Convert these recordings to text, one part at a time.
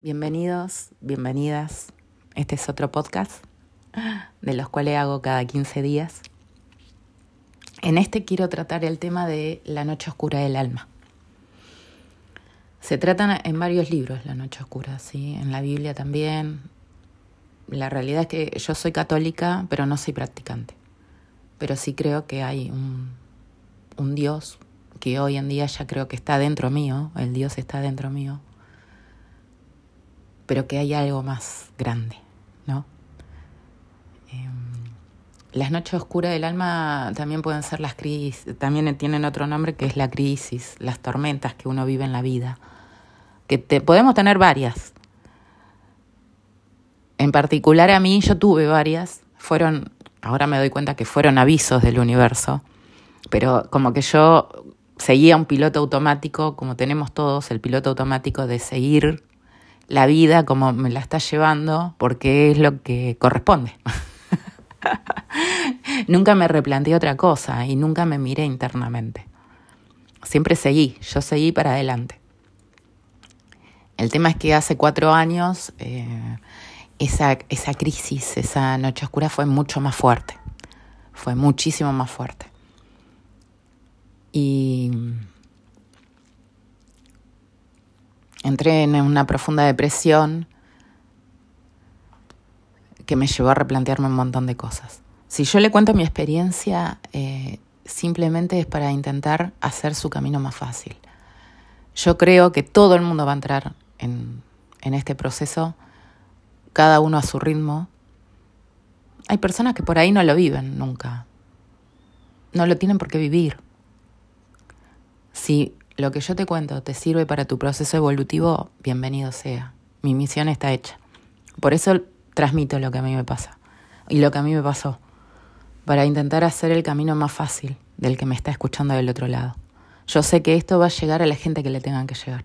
Bienvenidos, bienvenidas. Este es otro podcast de los cuales hago cada 15 días. En este quiero tratar el tema de la noche oscura del alma. Se tratan en varios libros la noche oscura, ¿sí? en la Biblia también. La realidad es que yo soy católica, pero no soy practicante. Pero sí creo que hay un, un Dios que hoy en día ya creo que está dentro mío, el Dios está dentro mío, pero que hay algo más grande, ¿no? Em, las noches oscuras del alma también pueden ser las crisis, también tienen otro nombre que es la crisis, las tormentas que uno vive en la vida, que te, podemos tener varias. En particular a mí yo tuve varias, fueron, ahora me doy cuenta que fueron avisos del universo, pero como que yo seguía un piloto automático, como tenemos todos, el piloto automático de seguir la vida como me la está llevando porque es lo que corresponde. nunca me replanteé otra cosa y nunca me miré internamente. Siempre seguí, yo seguí para adelante. El tema es que hace cuatro años eh, esa, esa crisis, esa noche oscura fue mucho más fuerte, fue muchísimo más fuerte. Y entré en una profunda depresión que me llevó a replantearme un montón de cosas. Si yo le cuento mi experiencia, eh, simplemente es para intentar hacer su camino más fácil. Yo creo que todo el mundo va a entrar en, en este proceso, cada uno a su ritmo. Hay personas que por ahí no lo viven nunca. No lo tienen por qué vivir. Si lo que yo te cuento te sirve para tu proceso evolutivo, bienvenido sea. Mi misión está hecha. Por eso transmito lo que a mí me pasa y lo que a mí me pasó, para intentar hacer el camino más fácil del que me está escuchando del otro lado. Yo sé que esto va a llegar a la gente que le tengan que llegar.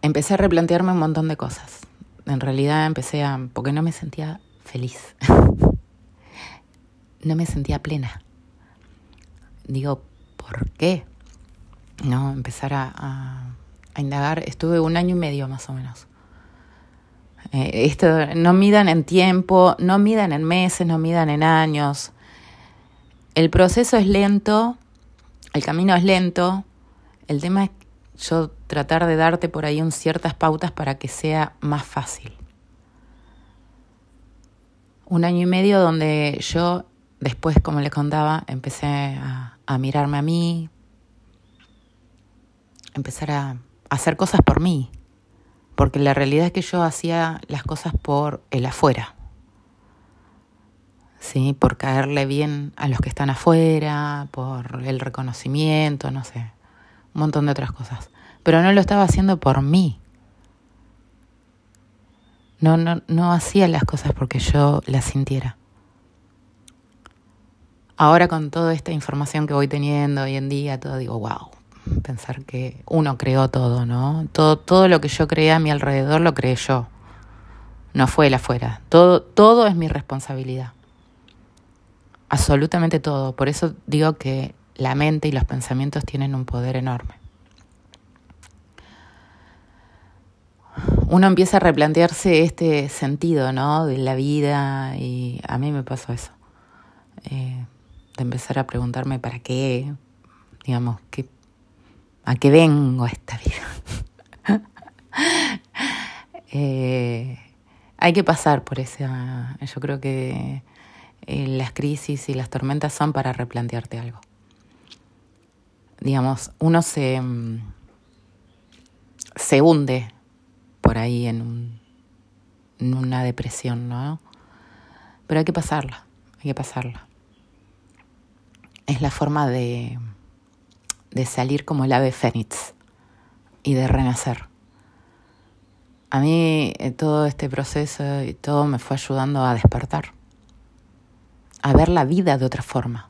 Empecé a replantearme un montón de cosas. En realidad empecé a... porque no me sentía feliz. no me sentía plena digo, ¿por qué? No, empezar a, indagar. Estuve un año y medio más o menos. Eh, esto, no midan en tiempo, no midan en meses, no midan en años. El proceso es lento, el camino es lento. El tema es yo tratar de darte por ahí un ciertas pautas para que sea más fácil. Un año y medio donde yo después, como les contaba, empecé a, mirarme a mí, empezar a, hacer cosas por mí, porque la realidad es que yo hacía las cosas por el afuera, ¿sí? por caerle bien a los que están afuera, por el reconocimiento, no sé, un montón de otras cosas, pero no lo estaba haciendo por mí. No, no, no hacía las cosas porque yo las sintiera. Ahora con toda esta información que voy teniendo hoy en día, todo digo, wow, pensar que uno creó todo, ¿no? Todo, todo lo que yo creé a mi alrededor lo creé yo. No fue el afuera. Todo, todo es mi responsabilidad. Absolutamente todo. Por eso digo que la mente y los pensamientos tienen un poder enorme. Uno empieza a replantearse este sentido, ¿no? De la vida y a mí me pasó eso. Eh, empezar a preguntarme para qué, digamos, qué, a qué vengo a esta vida. Eh, hay que pasar por esa, yo creo que eh, las crisis y las tormentas son para replantearte algo. Digamos, uno se, mm, se hunde por ahí en, un, en una depresión, ¿no? Pero hay que pasarla, hay que pasarla es la forma de, de salir como el ave fénix y de renacer. A mí eh, todo este proceso y todo me fue ayudando a despertar, a ver la vida de otra forma.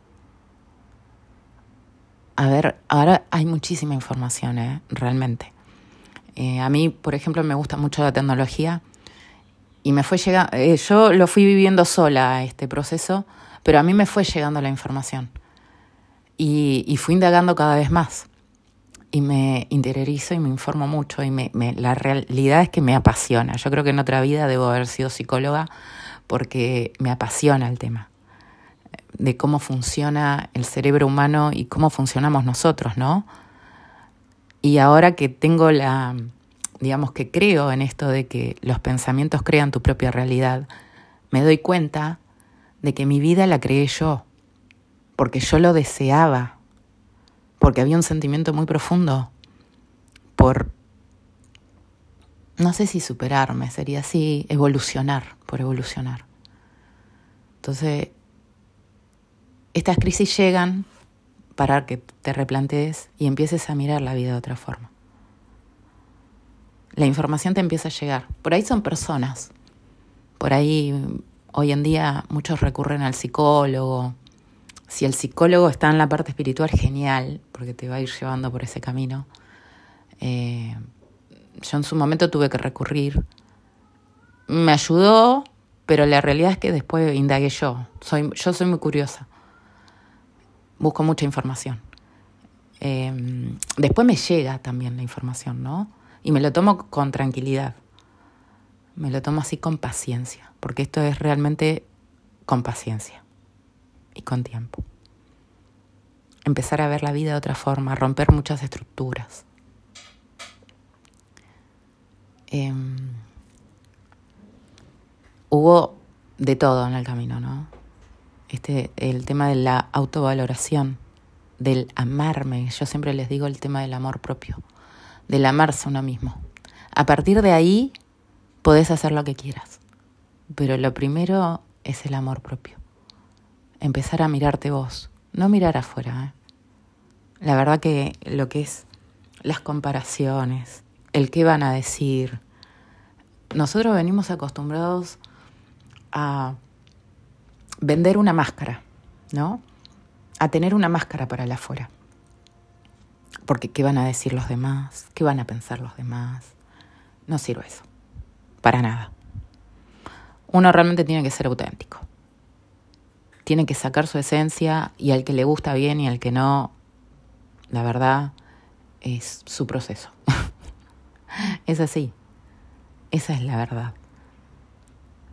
A ver, ahora hay muchísima información, ¿eh? realmente. Eh, a mí, por ejemplo, me gusta mucho la tecnología y me fue llegando, eh, yo lo fui viviendo sola este proceso, pero a mí me fue llegando la información y, fui indagando cada vez más. y me interiorizo y me informo mucho y me, la realidad es que me apasiona. Yo creo que en otra vida debo haber sido psicóloga porque me apasiona el tema de cómo funciona el cerebro humano y cómo funcionamos nosotros, ¿no? Y ahora que tengo la, digamos que creo en esto de que los pensamientos crean tu propia realidad, me doy cuenta de que mi vida la creé yo, porque yo lo deseaba, porque había un sentimiento muy profundo por, no sé si superarme, sería así, evolucionar, por evolucionar. Entonces, estas crisis llegan para que te replantees y empieces a mirar la vida de otra forma. La información te empieza a llegar. Por ahí son personas. Por ahí hoy en día muchos recurren al psicólogo. Si el psicólogo está en la parte espiritual, genial, porque te va a ir llevando por ese camino. Eh, yo en su momento tuve que recurrir. Me ayudó, pero la realidad es que después indagué yo. Soy, yo soy muy curiosa busco mucha información. Em, después me llega también la información, ¿no? Y me lo tomo con tranquilidad. Me lo tomo así con paciencia, porque esto es realmente con paciencia y con tiempo. Empezar a ver la vida de otra forma, romper muchas estructuras. Em, hubo de todo en el camino, ¿no? este, el tema de la autovaloración, del amarme. Yo siempre les digo el tema del amor propio, del amarse a uno mismo. A partir de ahí podés hacer lo que quieras, pero lo primero es el amor propio. Empezar a mirarte vos, no mirar afuera. ¿eh? La verdad que lo que es las comparaciones, el qué van a decir. Nosotros venimos acostumbrados a vender una máscara, ¿no? A tener una máscara para el afuera. Porque ¿qué van a decir los demás? ¿Qué van a pensar los demás? No sirve eso. Para nada. Uno realmente tiene que ser auténtico. Tiene que sacar su esencia y al que le gusta bien y al que no, la verdad, es su proceso. es así. Esa es la verdad.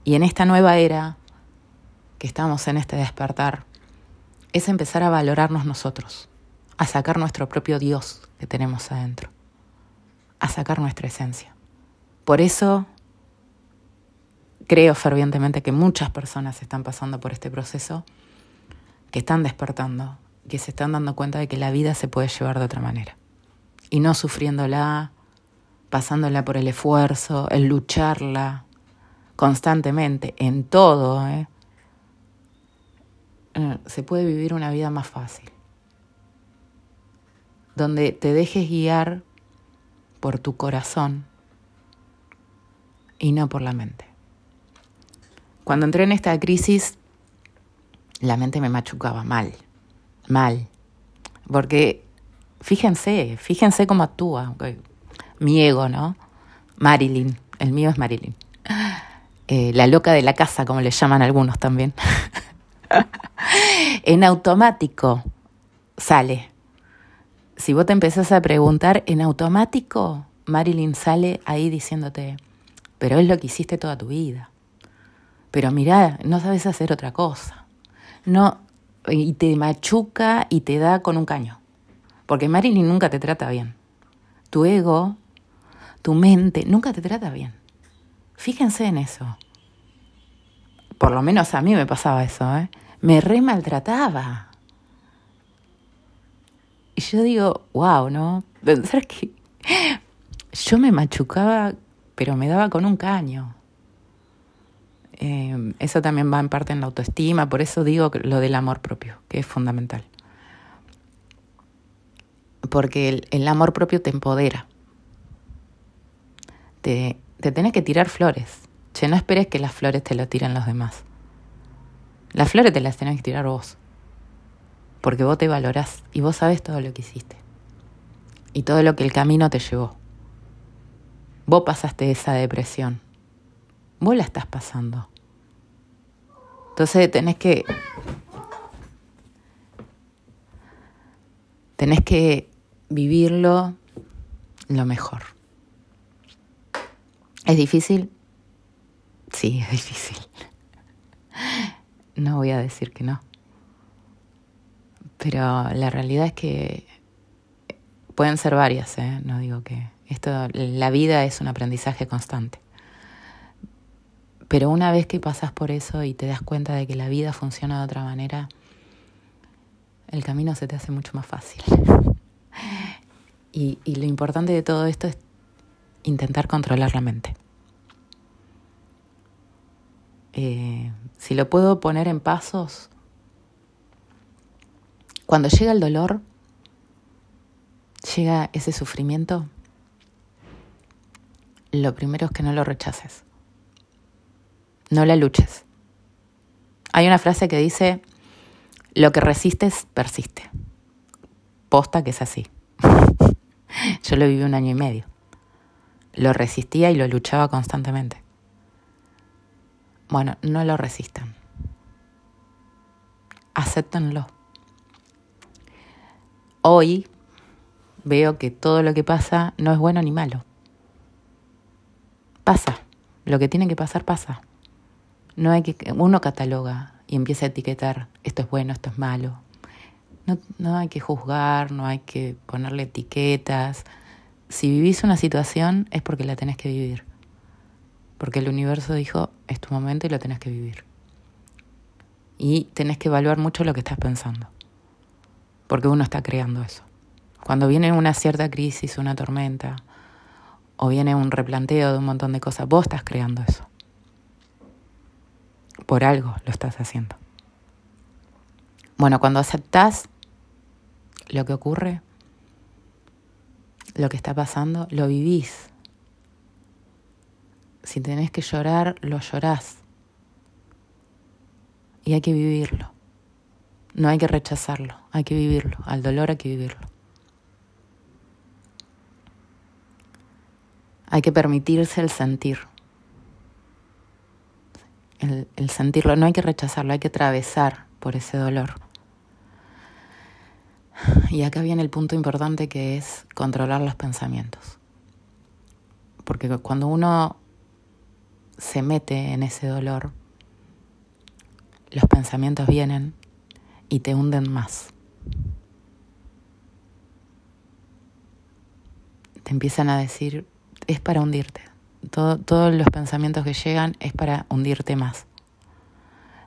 Y en esta nueva era que estamos en este despertar es empezar a valorarnos nosotros, a sacar nuestro propio Dios que tenemos adentro, a sacar nuestra esencia. Por eso creo fervientemente que muchas personas están pasando por este proceso, que están despertando, que se están dando cuenta de que la vida se puede llevar de otra manera. Y no sufriéndola, pasándola por el esfuerzo, el lucharla constantemente, en todo, ¿eh? Eh, se puede vivir una vida más fácil, donde te dejes guiar por tu corazón y no por la mente. Cuando entré en esta crisis, la mente me machucaba mal, mal, porque fíjense, fíjense cómo actúa mi ego, ¿no? Marilyn, el mío es Marilyn. Eh, la loca de la casa, como le llaman algunos también. en automático sale. Si vos te empezás a preguntar, en automático Marilyn sale ahí diciéndote, pero es lo que hiciste toda tu vida. Pero mirá, no sabes hacer otra cosa. No, y te machuca y te da con un caño. Porque Marilyn nunca te trata bien. Tu ego, tu mente, nunca te trata bien. Fíjense en eso. Por lo menos a mí me pasaba eso, ¿eh? me re maltrataba. Y yo digo, wow, ¿no? Pensar que yo me machucaba, pero me daba con un caño. Eh, eso también va en parte en la autoestima, por eso digo lo del amor propio, que es fundamental. Porque el, amor propio te empodera. Te, te tenés que tirar flores. Che, no esperes que las flores te lo tiren los demás. Las flores te las tenés que tirar vos. Porque vos te valorás y vos sabes todo lo que hiciste. Y todo lo que el camino te llevó. Vos pasaste esa depresión. Vos la estás pasando. Entonces tenés que. Tenés que vivirlo lo mejor. ¿Es difícil? Sí, es difícil. No voy a decir que no. Pero la realidad es que pueden ser varias, ¿eh? no digo que esto, la vida es un aprendizaje constante. Pero una vez que pasas por eso y te das cuenta de que la vida funciona de otra manera, el camino se te hace mucho más fácil. y, lo importante de todo esto es intentar controlar la mente. Eh, si lo puedo poner en pasos, cuando llega el dolor, llega ese sufrimiento, lo primero es que no lo rechaces. No la luches. Hay una frase que dice, lo que resistes persiste. Posta que es así. Yo lo viví un año y medio. Lo resistía y lo luchaba constantemente. Bueno, no lo resistan. Acéptenlo. Hoy veo que todo lo que pasa no es bueno ni malo. Pasa. Lo que tiene que pasar pasa. No hay que uno cataloga y empieza a etiquetar esto es bueno, esto es malo. No, no hay que juzgar, no hay que ponerle etiquetas. Si vivís una situación es porque la tenés que vivir. Porque el universo dijo, es tu momento y lo tenés que vivir. Y tenés que evaluar mucho lo que estás pensando. Porque uno está creando eso. Cuando viene una cierta crisis, una tormenta, o viene un replanteo de un montón de cosas, vos estás creando eso. Por algo lo estás haciendo. Bueno, cuando aceptás lo que ocurre, lo que está pasando, lo vivís. Si tenés que llorar, lo llorás. Y hay que vivirlo. No hay que rechazarlo, hay que vivirlo. Al dolor hay que vivirlo. Hay que permitirse el sentir. El, el, sentirlo, no hay que rechazarlo, hay que atravesar por ese dolor. Y acá viene el punto importante que es controlar los pensamientos. Porque cuando uno se mete en ese dolor, los pensamientos vienen y te hunden más. Te empiezan a decir, es para hundirte. Todos los pensamientos que llegan es para hundirte más.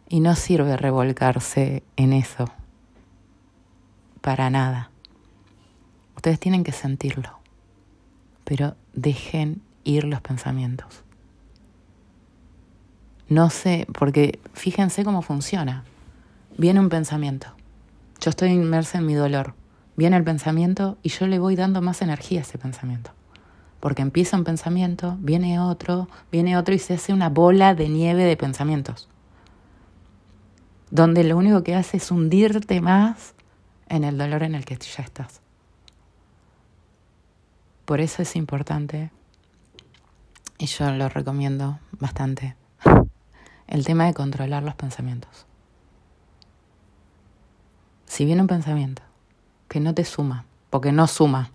Y no sirve revolcarse en eso. Para nada. Ustedes tienen que sentirlo. Pero dejen ir los pensamientos. No sé, porque fíjense cómo funciona. Viene un pensamiento. Yo estoy inmersa en mi dolor. Viene el pensamiento y yo le voy dando más energía a ese pensamiento. Porque empieza un pensamiento, viene otro, viene otro y se hace una bola de nieve de pensamientos. Donde lo único que hace es hundirte más en el dolor en el que ya estás. Por eso es importante, y yo lo recomiendo bastante, el tema de controlar los pensamientos. Si viene un pensamiento que no te suma, porque no suma,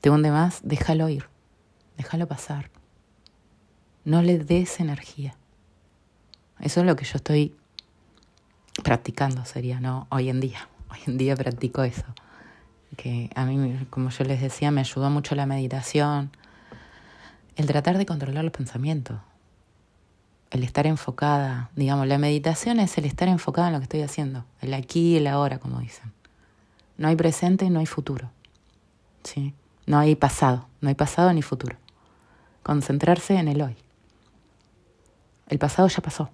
te hunde más, déjalo ir, déjalo pasar. No le des energía. Eso es lo que yo estoy practicando, sería, ¿no? Hoy en día. Hoy en día practico eso. Que a mí, como yo les decía, me ayudó mucho la meditación. El tratar de controlar los pensamientos el estar enfocada, digamos, la meditación es el estar enfocada en lo que estoy haciendo, el aquí y el ahora, como dicen. No hay presente, no hay futuro. ¿sí? No hay pasado, no hay pasado ni futuro. Concentrarse en el hoy. El pasado ya pasó.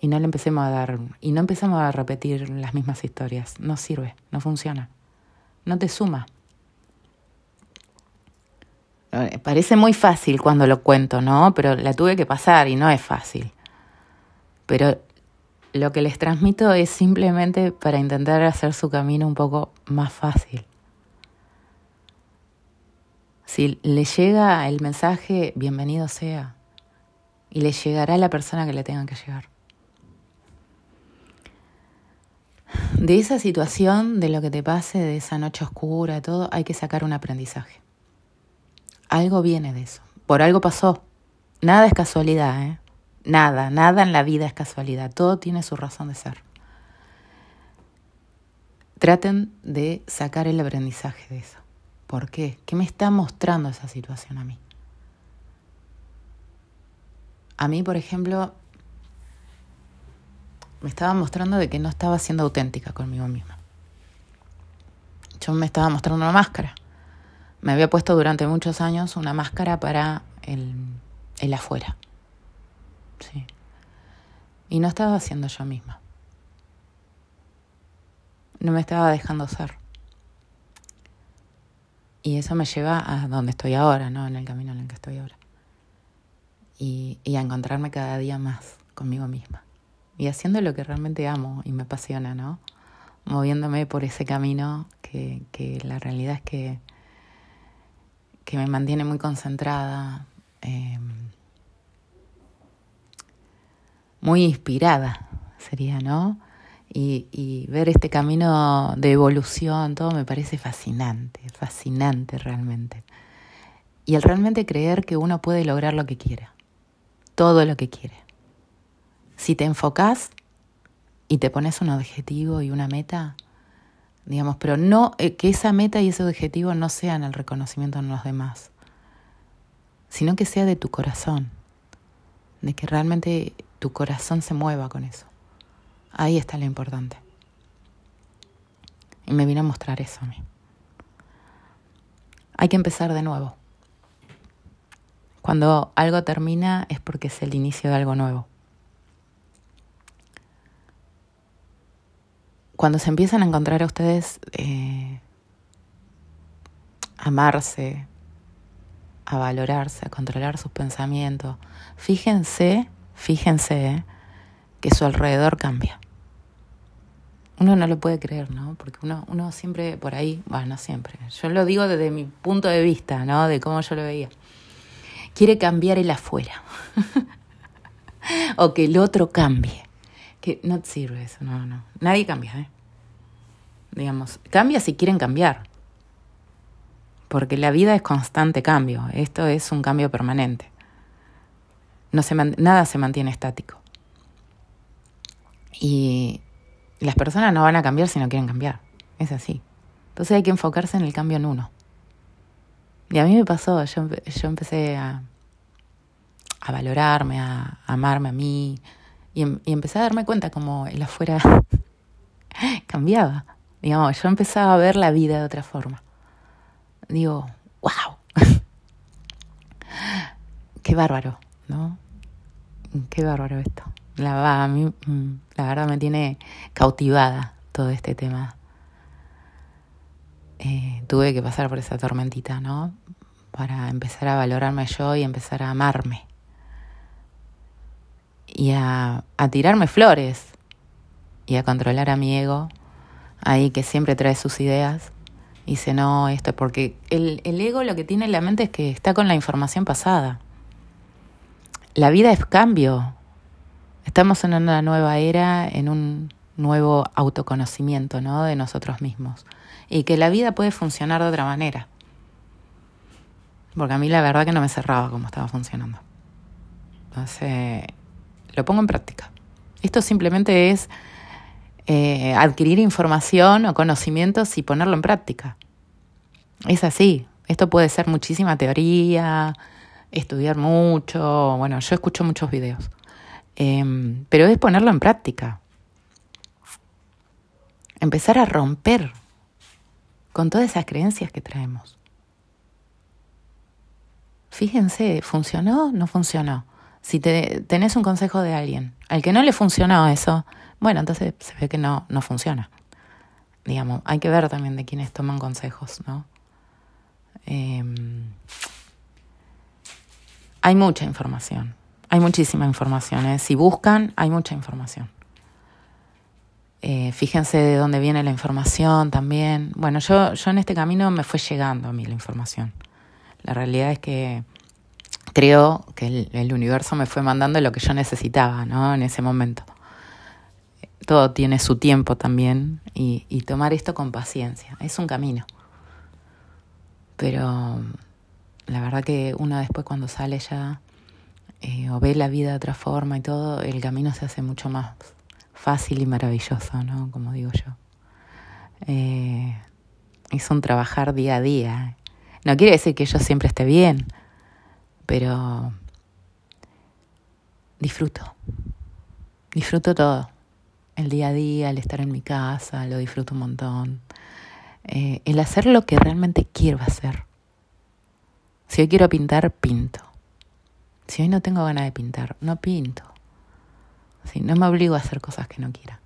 Y no le empecemos a dar, y no empezamos a repetir las mismas historias. No sirve, no funciona. No te suma. Eh, parece muy fácil cuando lo cuento, ¿no? Pero la tuve que pasar y no es fácil. Pero lo que les transmito es simplemente para intentar hacer su camino un poco más fácil. Si le llega el mensaje, bienvenido sea. Y le llegará a la persona que le tenga que llegar. de esa situación, de lo que te pase, de esa noche oscura, todo, hay que sacar un aprendizaje. Algo viene de eso. Por algo pasó. Nada es casualidad, ¿eh? Nada, nada en la vida es casualidad. Todo tiene su razón de ser. Traten de sacar el aprendizaje de eso. ¿Por qué? ¿Qué me está mostrando esa situación a mí? A mí, por ejemplo, me estaba mostrando de que no estaba siendo auténtica conmigo misma. Yo me estaba mostrando una máscara. Me había puesto durante muchos años una máscara para el, el afuera. Sí. Y no estaba siendo yo misma. No me estaba dejando ser. Y eso me lleva a donde estoy ahora, ¿no? En el camino en el que estoy ahora. Y, y a encontrarme cada día más conmigo misma y haciendo lo que realmente amo y me apasiona, ¿no? Moviéndome por ese camino que, que la realidad es que, que me mantiene muy concentrada, em, muy inspirada sería, ¿no? Y, y, ver este camino de evolución, todo me parece fascinante, fascinante realmente. Y el realmente creer que uno puede lograr lo que quiera, todo lo que quiere. Si te enfocas y te pones un objetivo y una meta, digamos, pero no eh, que esa meta y ese objetivo no sean el reconocimiento en los demás, sino que sea de tu corazón, de que realmente tu corazón se mueva con eso. Ahí está lo importante. Y me vino a mostrar eso a mí. Hay que empezar de nuevo. Cuando algo termina es porque es el inicio de algo nuevo. cuando se empiezan a encontrar a ustedes, eh, amarse, a valorarse, a controlar sus pensamientos, fíjense, fíjense que su alrededor cambia. Uno no lo puede creer, ¿no? Porque uno, uno siempre por ahí, bueno, no siempre, yo lo digo desde mi punto de vista, ¿no? De cómo yo lo veía. Quiere cambiar el afuera. o que el otro cambie que no sirve eso, no, no. Nadie cambia, ¿eh? Digamos, cambia si quieren cambiar. Porque la vida es constante cambio. Esto es un cambio permanente. No se nada se mantiene estático. Y las personas no van a cambiar si no quieren cambiar. Es así. Entonces hay que enfocarse en el cambio en uno. Y a mí me pasó, yo, yo empecé a, valorarme, a amarme a mí, Em, y, empecé a darme cuenta como el afuera cambiaba. Digamos, yo empezaba a ver la vida de otra forma. Digo, wow, qué bárbaro, ¿no? Qué bárbaro esto. La, a mí, mm, la verdad me tiene cautivada todo este tema. Eh, tuve que pasar por esa tormentita, ¿no? Para empezar a valorarme yo y empezar a amarme y a, tirarme flores y a controlar a mi ego ahí que siempre trae sus ideas y dice no, esto es porque el, el ego lo que tiene en la mente es que está con la información pasada. La vida es cambio. Estamos en una nueva era, en un nuevo autoconocimiento ¿no? de nosotros mismos. Y que la vida puede funcionar de otra manera. Porque a mí la verdad que no me cerraba como estaba funcionando. Entonces, lo pongo en práctica. Esto simplemente es eh, adquirir información o conocimientos y ponerlo en práctica. Es así. Esto puede ser muchísima teoría, estudiar mucho. Bueno, yo escucho muchos videos. Em, pero es ponerlo en práctica. Empezar a romper con todas esas creencias que traemos. Fíjense, ¿funcionó? ¿No funcionó? Si te, tenés un consejo de alguien al que no le funcionó eso, bueno, entonces se ve que no, no funciona. Digamos, hay que ver también de quienes toman consejos, ¿no? Em, hay mucha información, hay muchísima información. ¿eh? Si buscan, hay mucha información. Eh, fíjense de dónde viene la información también. Bueno, yo, yo en este camino me fue llegando a mí la información. La realidad es que creo que el, universo me fue mandando lo que yo necesitaba, ¿no? En ese momento. todo tiene su tiempo también y, y tomar esto con paciencia. Es un camino. Pero la verdad que uno después cuando sale ya eh, o ve la vida de otra forma y todo, el camino se hace mucho más fácil y maravilloso, ¿no? Como digo yo. Eh, es un trabajar día a día. No quiere decir que yo siempre esté bien, pero disfruto. Disfruto todo. El día a día, el estar en mi casa, lo disfruto un montón. Eh, el hacer lo que realmente quiero hacer. Si hoy quiero pintar, pinto. Si hoy no tengo ganas de pintar, no pinto. Si no me obligo a hacer cosas que no quiera.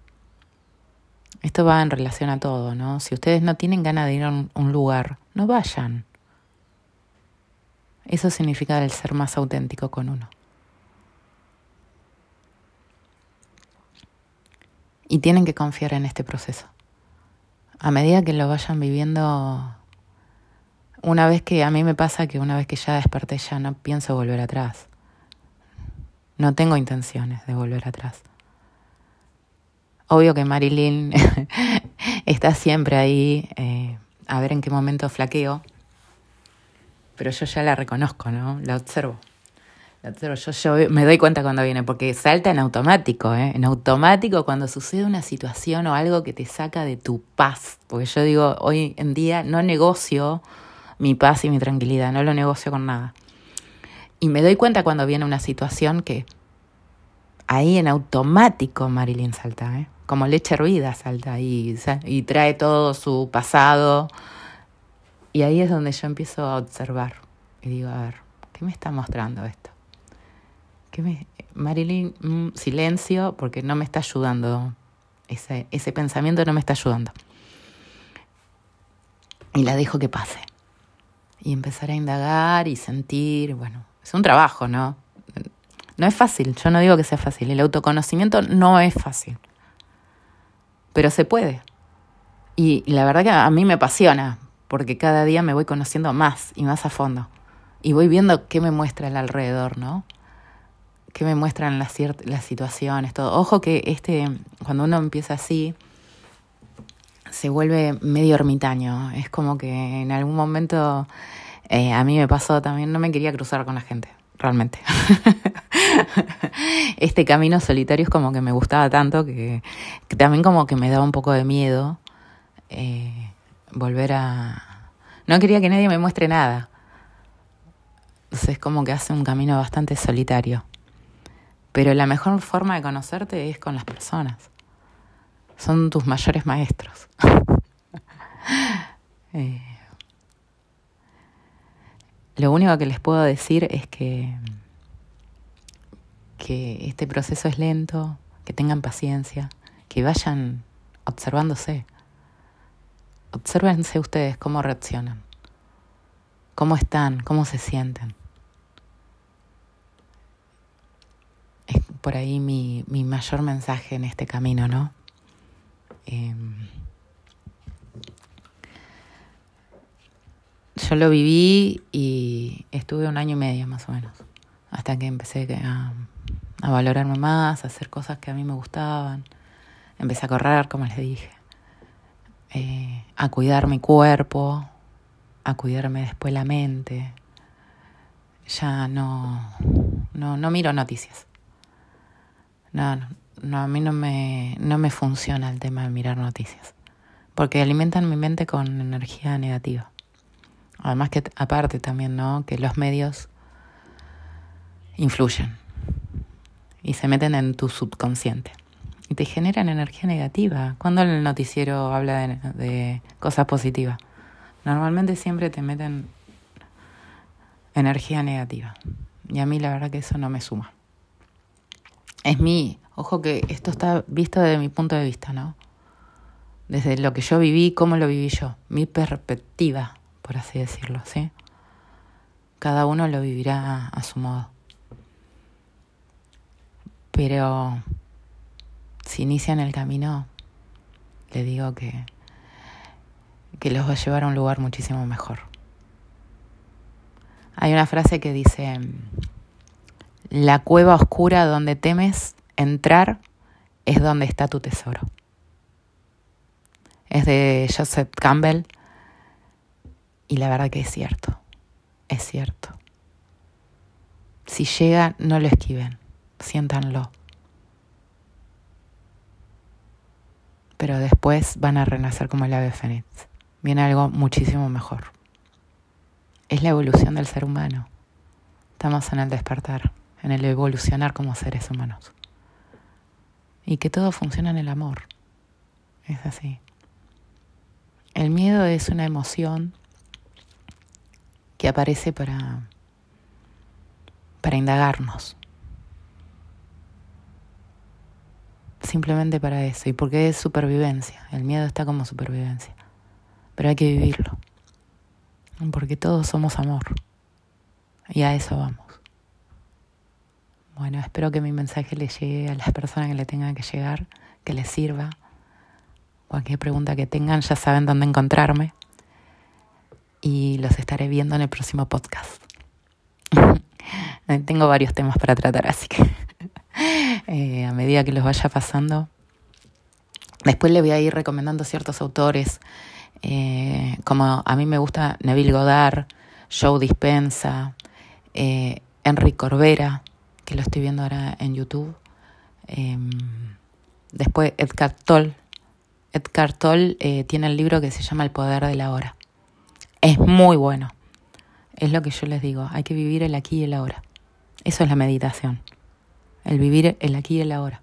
Esto va en relación a todo, ¿no? Si ustedes no tienen ganas de ir a un, lugar, no vayan. Eso significa el ser más auténtico con uno. Y tienen que confiar en este proceso. A medida que lo vayan viviendo, una vez que a mí me pasa que una vez que ya desperté ya no pienso volver atrás. No tengo intenciones de volver atrás. Obvio que Marilyn está siempre ahí eh, a ver en qué momento flaqueo, pero yo ya la reconozco, ¿no? La observo. La observo. Yo, yo me doy cuenta cuando viene, porque salta en automático, ¿eh? En automático cuando sucede una situación o algo que te saca de tu paz. Porque yo digo, hoy en día no negocio mi paz y mi tranquilidad, no lo negocio con nada. Y me doy cuenta cuando viene una situación que ahí en automático Marilyn salta, ¿eh? como leche hervida salta ahí y trae todo su pasado. Y ahí es donde yo empiezo a observar y digo, a ver, ¿qué me está mostrando esto? ¿Qué. Marilyn, mm, silencio, porque no me está ayudando. Ese, ese pensamiento no me está ayudando. Y la dejo que pase. Y empezar a indagar y sentir, bueno, es un trabajo, ¿no? No es fácil, yo no digo que sea fácil, el autoconocimiento no es fácil, pero se puede. Y la verdad que a mí me apasiona, porque cada día me voy conociendo más y más a fondo. Y voy viendo qué me muestra el alrededor, ¿no? Qué me muestran las, las situaciones, todo. Ojo que este, cuando uno empieza así, se vuelve medio ermitaño. Es como que en algún momento eh, a mí me pasó también, no me quería cruzar con la gente realmente. este camino solitario es como que me gustaba tanto que, también como que me daba un poco de miedo eh, volver a... No quería que nadie me muestre nada. Entonces es como que hace un camino bastante solitario. Pero la mejor forma de conocerte es con las personas. Son tus mayores maestros. eh, lo único que les puedo decir es que, que este proceso es lento, que tengan paciencia, que vayan observándose. Obsérvense ustedes cómo reaccionan, cómo están, cómo se sienten. Es por ahí mi, mi mayor mensaje en este camino, ¿no? Em, yo lo viví y estuve un año y medio más o menos, hasta que empecé a, valorarme más, a hacer cosas que a mí me gustaban. Empecé a correr, como les dije, eh, a cuidar mi cuerpo, a cuidarme después la mente. Ya no, no, no miro noticias. No, no, a mí no me, no me funciona el tema de mirar noticias, porque alimentan mi mente con energía negativa. Además que aparte también, ¿no? Que los medios influyen y se meten en tu subconsciente y te generan energía negativa. Cuando el noticiero habla de, cosas positivas, normalmente siempre te meten energía negativa. Y a mí la verdad que eso no me suma. Es mi, ojo que esto está visto desde mi punto de vista, ¿no? Desde lo que yo viví, cómo lo viví yo, mi perspectiva por así decirlo, ¿sí? Cada uno lo vivirá a su modo. Pero si inician el camino, le digo que, que los va a llevar a un lugar muchísimo mejor. Hay una frase que dice, la cueva oscura donde temes entrar es donde está tu tesoro. Es de Joseph Campbell y la verdad que es cierto, es cierto. Si llega, no lo esquiven, siéntanlo. Pero después van a renacer como el ave fénix. Viene algo muchísimo mejor. Es la evolución del ser humano. Estamos en el despertar, en el evolucionar como seres humanos. Y que todo funciona en el amor. Es así. El miedo es una emoción que aparece para, para indagarnos. Simplemente para eso. Y porque es supervivencia. El miedo está como supervivencia. Pero hay que vivirlo. Porque todos somos amor. Y a eso vamos. Bueno, espero que mi mensaje le llegue a las personas que le tengan que llegar, que les sirva. Cualquier pregunta que tengan ya saben dónde encontrarme. Y los estaré viendo en el próximo podcast. Tengo varios temas para tratar, así que eh, a medida que los vaya pasando. Después le voy a ir recomendando ciertos autores, eh, como a mí me gusta Neville Goddard, Joe Dispensa, eh, Enrique Corbera, que lo estoy viendo ahora en YouTube. Em, después Edgar Toll. Edgar Toll eh, tiene el libro que se llama El poder de la hora. Es muy bueno. Es lo que yo les digo, hay que vivir el aquí y el ahora. Eso es la meditación. El vivir el aquí y el ahora.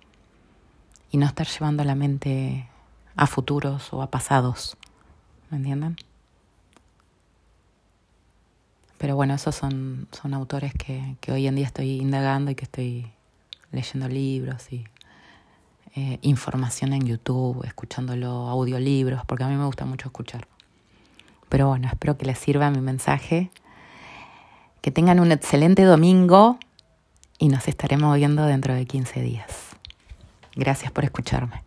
Y no estar llevando la mente a futuros o a pasados. ¿Me entienden? Pero bueno, esos son, son autores que, que, hoy en día estoy indagando y que estoy leyendo libros y eh, información en YouTube, escuchándolo, audiolibros, porque a mí me gusta mucho escuchar. Pero bueno, espero que les sirva mi mensaje. Que tengan un excelente domingo y nos estaremos viendo dentro de 15 días. Gracias por escucharme.